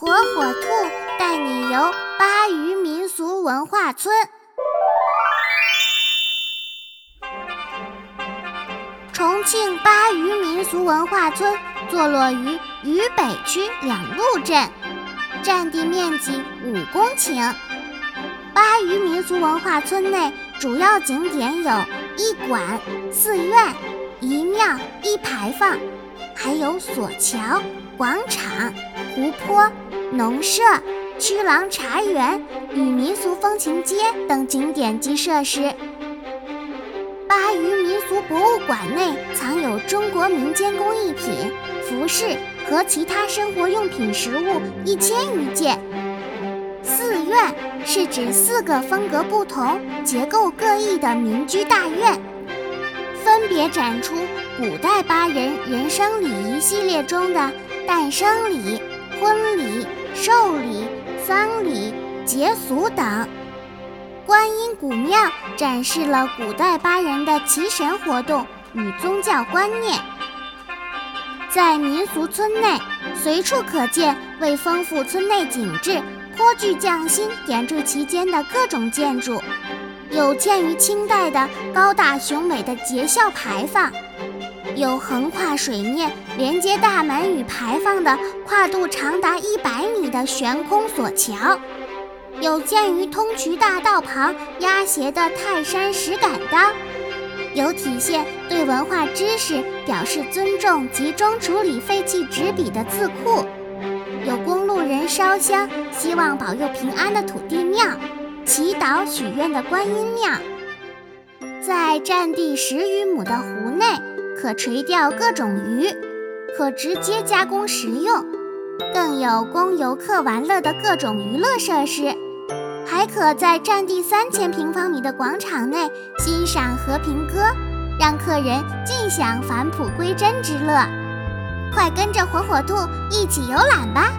火火兔带你游巴渝民俗文化村。重庆巴渝民俗文化村坐落于渝北区两路镇，占地面积五公顷。巴渝民俗文化村内主要景点有一馆、寺院、一庙、一牌坊，还有索桥、广场、湖泊。农舍、曲廊茶园与民俗风情街等景点及设施。巴渝民俗博物馆内藏有中国民间工艺品、服饰和其他生活用品实物一千余件。寺院是指四个风格不同、结构各异的民居大院，分别展出古代巴人人生礼仪系列中的诞生礼、婚礼。寿礼、丧礼、节俗等，观音古庙展示了古代巴人的祈神活动与宗教观念。在民俗村内，随处可见为丰富村内景致、颇具匠心点缀其间的各种建筑，有建于清代的高大雄伟的节孝牌坊。有横跨水面连接大门与牌坊的跨度长达一百米的悬空索桥，有建于通衢大道旁压斜的泰山石敢当，有体现对文化知识表示尊重、集中处理废弃纸笔的字库，有供路人烧香希望保佑平安的土地庙，祈祷许愿的观音庙，在占地十余亩的湖内。可垂钓各种鱼，可直接加工食用，更有供游客玩乐的各种娱乐设施，还可在占地三千平方米的广场内欣赏和平鸽，让客人尽享返璞归真之乐。快跟着火火兔一起游览吧！